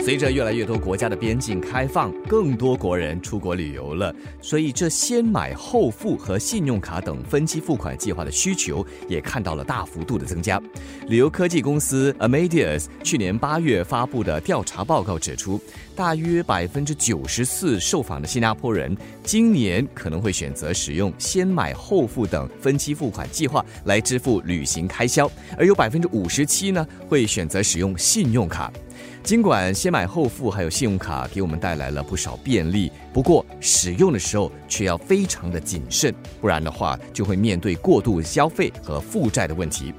随着越来越多国家的边境开放，更多国人出国旅游了，所以这先买后付和信用卡等分期付款计划的需求也看到了大幅度的增加。旅游科技公司 Amadeus 去年八月发布的调查报告指出，大约百分之九十四受访的新加坡人今年可能会选择使用先买后付等分期付款计划来支付旅行开销，而有百分之五十七呢会选择使用信用卡。尽管先买后付还有信用卡给我们带来了不少便利，不过使用的时候却要非常的谨慎，不然的话就会面对过度消费和负债的问题。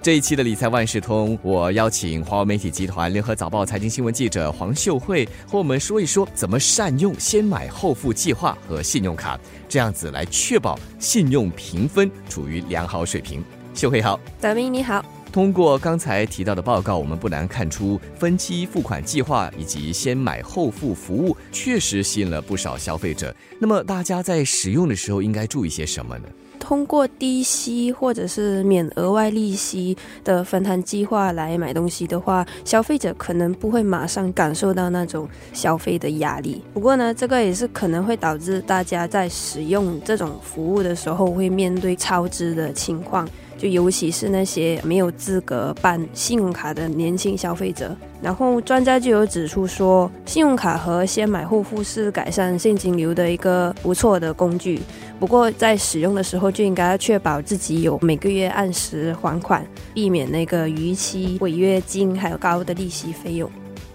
这一期的理财万事通，我邀请华为媒体集团联合早报财经新闻记者黄秀慧和我们说一说怎么善用先买后付计划和信用卡，这样子来确保信用评分处于良好水平。秀慧好，大明你好。通过刚才提到的报告，我们不难看出，分期付款计划以及先买后付服务确实吸引了不少消费者。那么，大家在使用的时候应该注意些什么呢？通过低息或者是免额外利息的分摊计划来买东西的话，消费者可能不会马上感受到那种消费的压力。不过呢，这个也是可能会导致大家在使用这种服务的时候会面对超支的情况。就尤其是那些没有资格办信用卡的年轻消费者，然后专家就有指出说，信用卡和先买后付是改善现金流的一个不错的工具。不过在使用的时候就应该要确保自己有每个月按时还款，避免那个逾期违约金还有高的利息费用。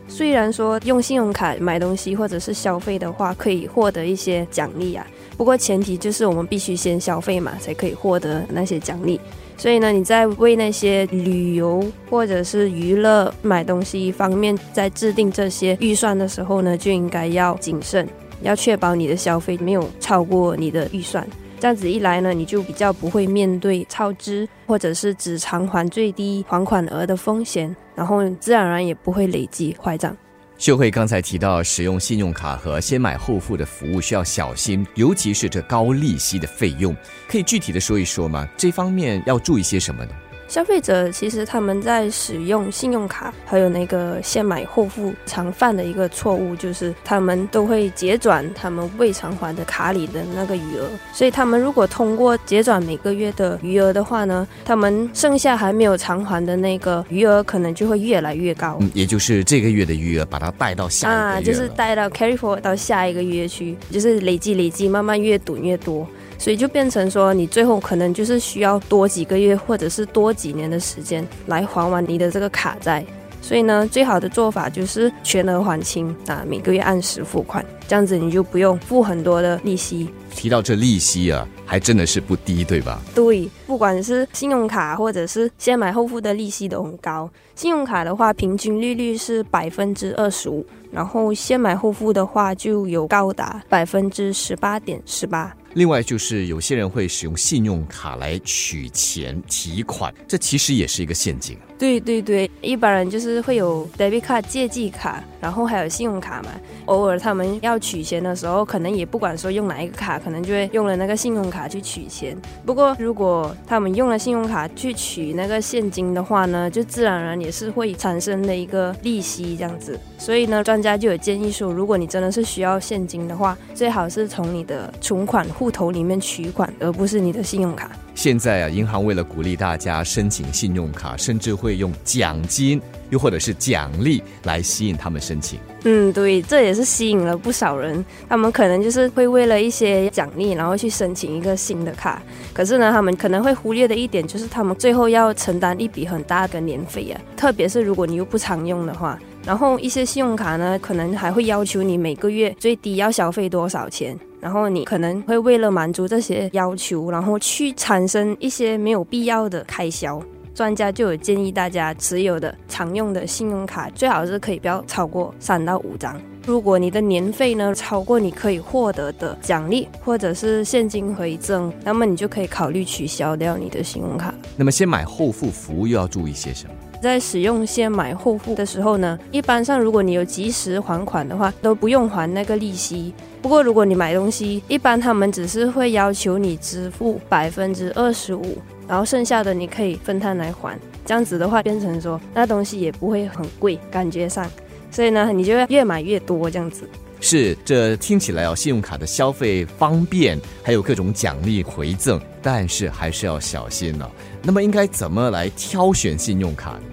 虽然说用信用卡买东西或者是消费的话可以获得一些奖励啊，不过前提就是我们必须先消费嘛，才可以获得那些奖励。所以呢，你在为那些旅游或者是娱乐买东西方面，在制定这些预算的时候呢，就应该要谨慎，要确保你的消费没有超过你的预算。这样子一来呢，你就比较不会面对超支或者是只偿还最低还款额的风险，然后自然而然也不会累积坏账。秀慧刚才提到，使用信用卡和先买后付的服务需要小心，尤其是这高利息的费用，可以具体的说一说吗？这方面要注意些什么呢？消费者其实他们在使用信用卡，还有那个先买后付，常犯的一个错误就是他们都会结转他们未偿还的卡里的那个余额。所以他们如果通过结转每个月的余额的话呢，他们剩下还没有偿还的那个余额可能就会越来越高。嗯，也就是这个月的余额把它带到下啊，就是带到 carry forward 到下一个月去，就是累积累积，慢慢越赌越多。所以就变成说，你最后可能就是需要多几个月，或者是多几年的时间来还完你的这个卡债。所以呢，最好的做法就是全额还清啊，每个月按时付款，这样子你就不用付很多的利息。提到这利息啊，还真的是不低，对吧？对，不管是信用卡或者是先买后付的利息都很高。信用卡的话，平均利率是百分之二十五，然后先买后付的话就有高达百分之十八点十八。另外就是有些人会使用信用卡来取钱提款，这其实也是一个陷阱。对对对，一般人就是会有 debit 卡、借记卡，然后还有信用卡嘛。偶尔他们要取钱的时候，可能也不管说用哪一个卡，可能就会用了那个信用卡去取钱。不过如果他们用了信用卡去取那个现金的话呢，就自然而然也是会产生的一个利息这样子。所以呢，专家就有建议说，如果你真的是需要现金的话，最好是从你的存款户头里面取款，而不是你的信用卡。现在啊，银行为了鼓励大家申请信用卡，甚至会用奖金又或者是奖励来吸引他们申请。嗯，对，这也是吸引了不少人。他们可能就是会为了一些奖励，然后去申请一个新的卡。可是呢，他们可能会忽略的一点就是，他们最后要承担一笔很大的年费啊。特别是如果你又不常用的话，然后一些信用卡呢，可能还会要求你每个月最低要消费多少钱。然后你可能会为了满足这些要求，然后去产生一些没有必要的开销。专家就有建议大家持有的常用的信用卡最好是可以不要超过三到五张。如果你的年费呢超过你可以获得的奖励或者是现金回赠，那么你就可以考虑取消掉你的信用卡。那么先买后付服务又要注意些什么？在使用先买后付的时候呢，一般上如果你有及时还款的话，都不用还那个利息。不过如果你买东西，一般他们只是会要求你支付百分之二十五，然后剩下的你可以分摊来还。这样子的话，变成说那东西也不会很贵，感觉上，所以呢，你就会越买越多这样子。是，这听起来哦，信用卡的消费方便，还有各种奖励回赠，但是还是要小心呢。那么应该怎么来挑选信用卡呢？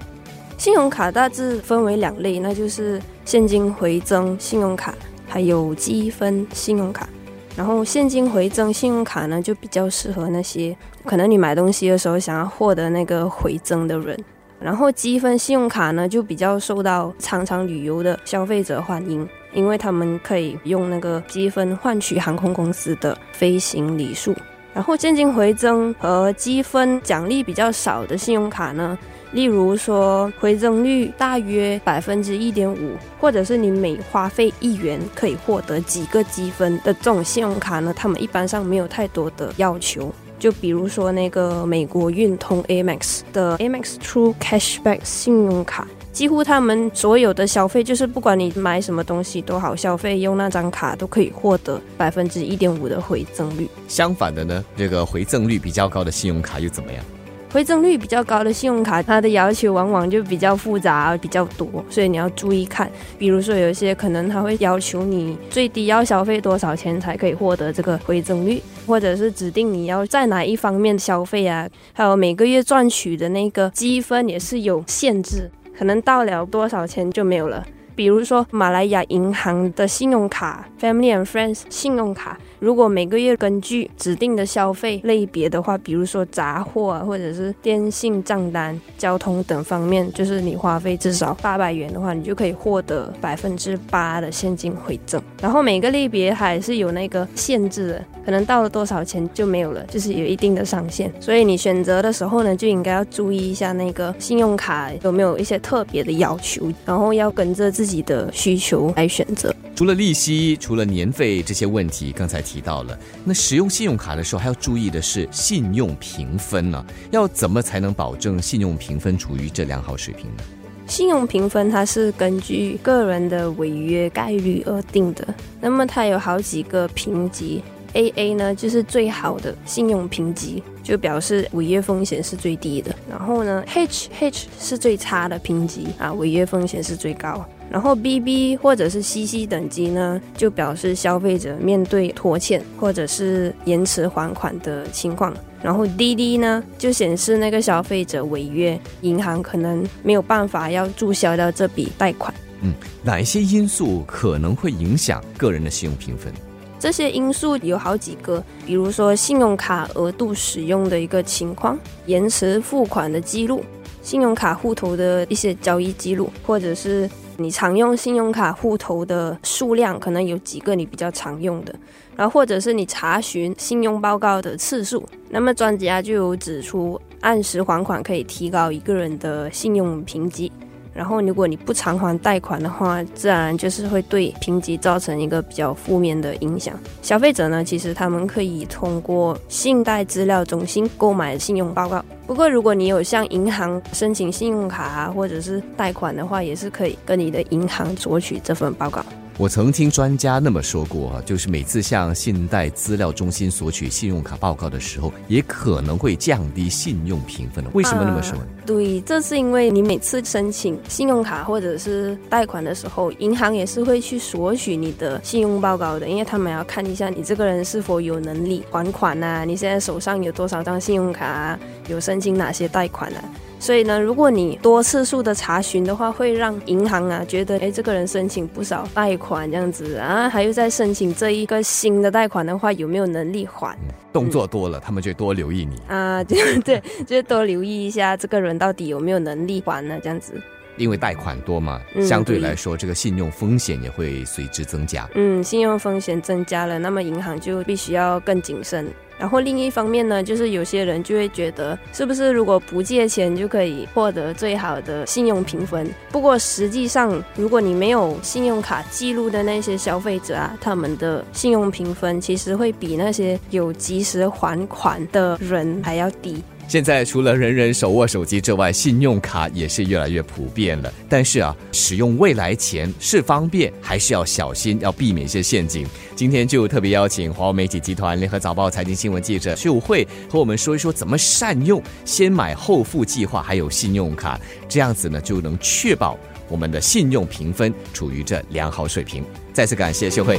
信用卡大致分为两类，那就是现金回赠信用卡，还有积分信用卡。然后现金回赠信用卡呢，就比较适合那些可能你买东西的时候想要获得那个回赠的人。然后积分信用卡呢，就比较受到常常旅游的消费者欢迎，因为他们可以用那个积分换取航空公司的飞行里数。然后现金回赠和积分奖励比较少的信用卡呢。例如说，回赠率大约百分之一点五，或者是你每花费一元可以获得几个积分的这种信用卡呢？他们一般上没有太多的要求。就比如说那个美国运通 Amex 的 Amex True Cashback 信用卡，几乎他们所有的消费，就是不管你买什么东西都好，消费用那张卡都可以获得百分之一点五的回赠率。相反的呢，这个回赠率比较高的信用卡又怎么样？回赠率比较高的信用卡，它的要求往往就比较复杂、比较多，所以你要注意看。比如说，有一些可能它会要求你最低要消费多少钱才可以获得这个回赠率，或者是指定你要在哪一方面消费啊，还有每个月赚取的那个积分也是有限制，可能到了多少钱就没有了。比如说，马来亚银行的信用卡 Family and Friends 信用卡。如果每个月根据指定的消费类别的话，比如说杂货啊，或者是电信账单、交通等方面，就是你花费至少八百元的话，你就可以获得百分之八的现金回赠。然后每个类别还是有那个限制的，可能到了多少钱就没有了，就是有一定的上限。所以你选择的时候呢，就应该要注意一下那个信用卡有没有一些特别的要求，然后要跟着自己的需求来选择。除了利息，除了年费这些问题，刚才提到了，那使用信用卡的时候还要注意的是信用评分呢？要怎么才能保证信用评分处于这良好水平呢？信用评分它是根据个人的违约概率而定的，那么它有好几个评级，AA 呢就是最好的信用评级，就表示违约风险是最低的，然后呢，HH 是最差的评级啊，违约风险是最高。然后 B B 或者是 C C 等级呢，就表示消费者面对拖欠或者是延迟还款的情况。然后 D D 呢，就显示那个消费者违约，银行可能没有办法要注销掉这笔贷款。嗯，哪一些因素可能会影响个人的信用评分？这些因素有好几个，比如说信用卡额度使用的一个情况，延迟付款的记录，信用卡户头的一些交易记录，或者是。你常用信用卡户头的数量可能有几个你比较常用的，然后或者是你查询信用报告的次数。那么专家就有指出，按时还款可以提高一个人的信用评级。然后，如果你不偿还贷款的话，自然就是会对评级造成一个比较负面的影响。消费者呢，其实他们可以通过信贷资料中心购买信用报告。不过，如果你有向银行申请信用卡啊，或者是贷款的话，也是可以跟你的银行索取这份报告。我曾听专家那么说过，就是每次向信贷资料中心索取信用卡报告的时候，也可能会降低信用评分为什么那么说？对，这是因为你每次申请信用卡或者是贷款的时候，银行也是会去索取你的信用报告的，因为他们要看一下你这个人是否有能力还款呐，你现在手上有多少张信用卡，有申请哪些贷款啊。所以呢，如果你多次数的查询的话，会让银行啊觉得，哎，这个人申请不少贷款这样子啊，还有在申请这一个新的贷款的话，有没有能力还？动作多了，他们就多留意你啊，对对，就多留意一下这个人到底有没有能力还呢？这样子。因为贷款多嘛，相对来说，这个信用风险也会随之增加。嗯，信用风险增加了，那么银行就必须要更谨慎。然后另一方面呢，就是有些人就会觉得，是不是如果不借钱就可以获得最好的信用评分？不过实际上，如果你没有信用卡记录的那些消费者啊，他们的信用评分其实会比那些有及时还款的人还要低。现在除了人人手握手机之外，信用卡也是越来越普遍了。但是啊，使用未来钱是方便，还是要小心，要避免一些陷阱。今天就特别邀请华为媒体集团联合早报财经新闻记者薛武慧和我们说一说怎么善用先买后付计划，还有信用卡，这样子呢就能确保我们的信用评分处于这良好水平。再次感谢薛慧。